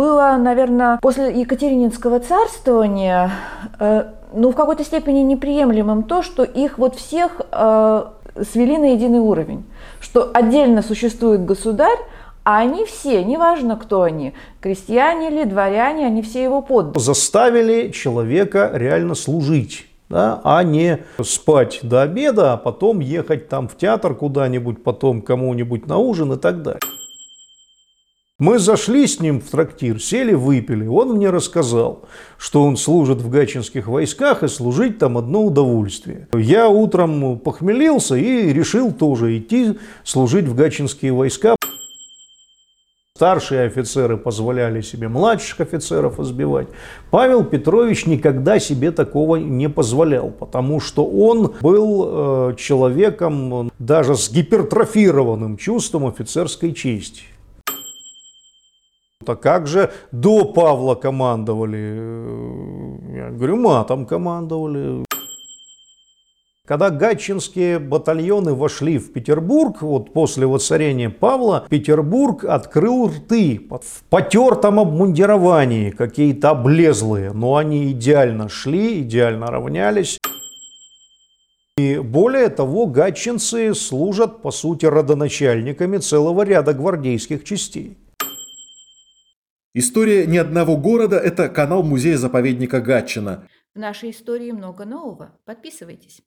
было, наверное, после Екатерининского царствования, э, ну, в какой-то степени неприемлемым то, что их вот всех э, свели на единый уровень, что отдельно существует государь, а они все, неважно кто они, крестьяне или дворяне, они все его подданные. Заставили человека реально служить. Да, а не спать до обеда, а потом ехать там в театр куда-нибудь, потом кому-нибудь на ужин и так далее. Мы зашли с ним в трактир, сели, выпили. Он мне рассказал, что он служит в гатчинских войсках и служить там одно удовольствие. Я утром похмелился и решил тоже идти служить в гатчинские войска. Старшие офицеры позволяли себе младших офицеров избивать. Павел Петрович никогда себе такого не позволял, потому что он был э, человеком даже с гипертрофированным чувством офицерской чести. А как же до Павла командовали? Я говорю, матом командовали. Когда гатчинские батальоны вошли в Петербург, вот после воцарения Павла, Петербург открыл рты в потертом обмундировании, какие-то облезлые, но они идеально шли, идеально равнялись. И более того, гатчинцы служат, по сути, родоначальниками целого ряда гвардейских частей. История ни одного города – это канал музея-заповедника Гатчина. В нашей истории много нового. Подписывайтесь.